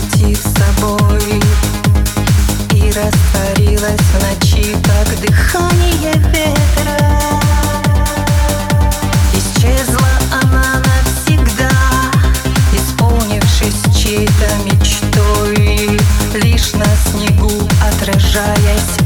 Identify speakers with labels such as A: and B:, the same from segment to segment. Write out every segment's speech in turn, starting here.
A: прийти с тобой. И растворилась в ночи, как дыхание ветра. Исчезла она навсегда, исполнившись чьей-то мечтой. Лишь на снегу отражаясь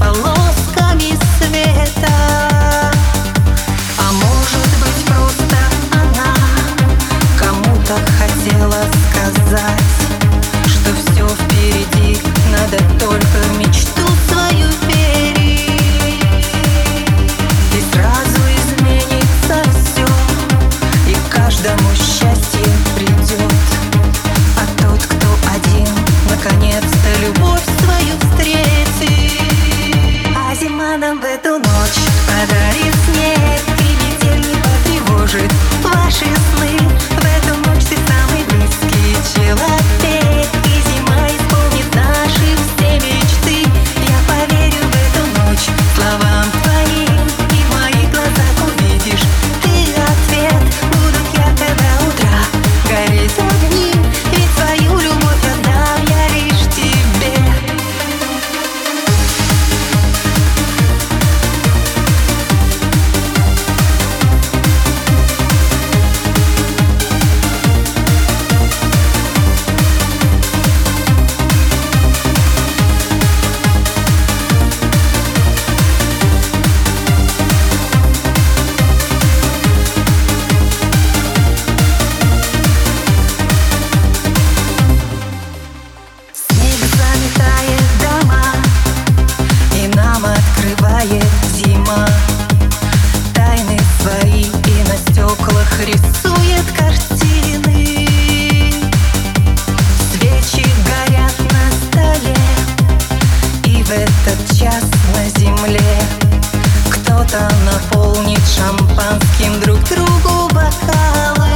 A: нужно наполнить шампанским друг другу бокалы.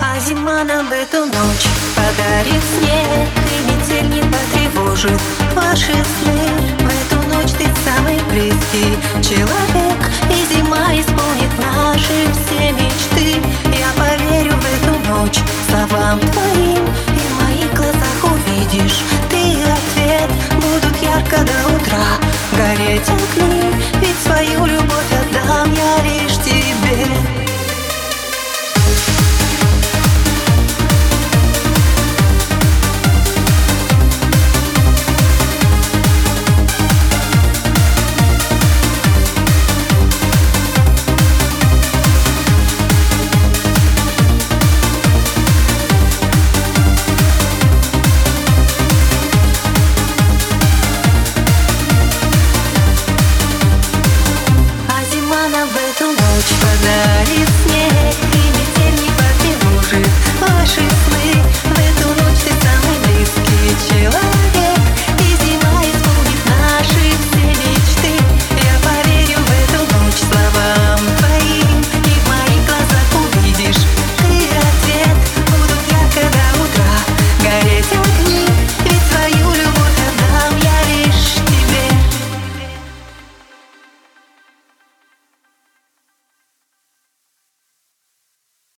A: А зима нам в эту ночь подарит снег И метель не потревожит ваши сны.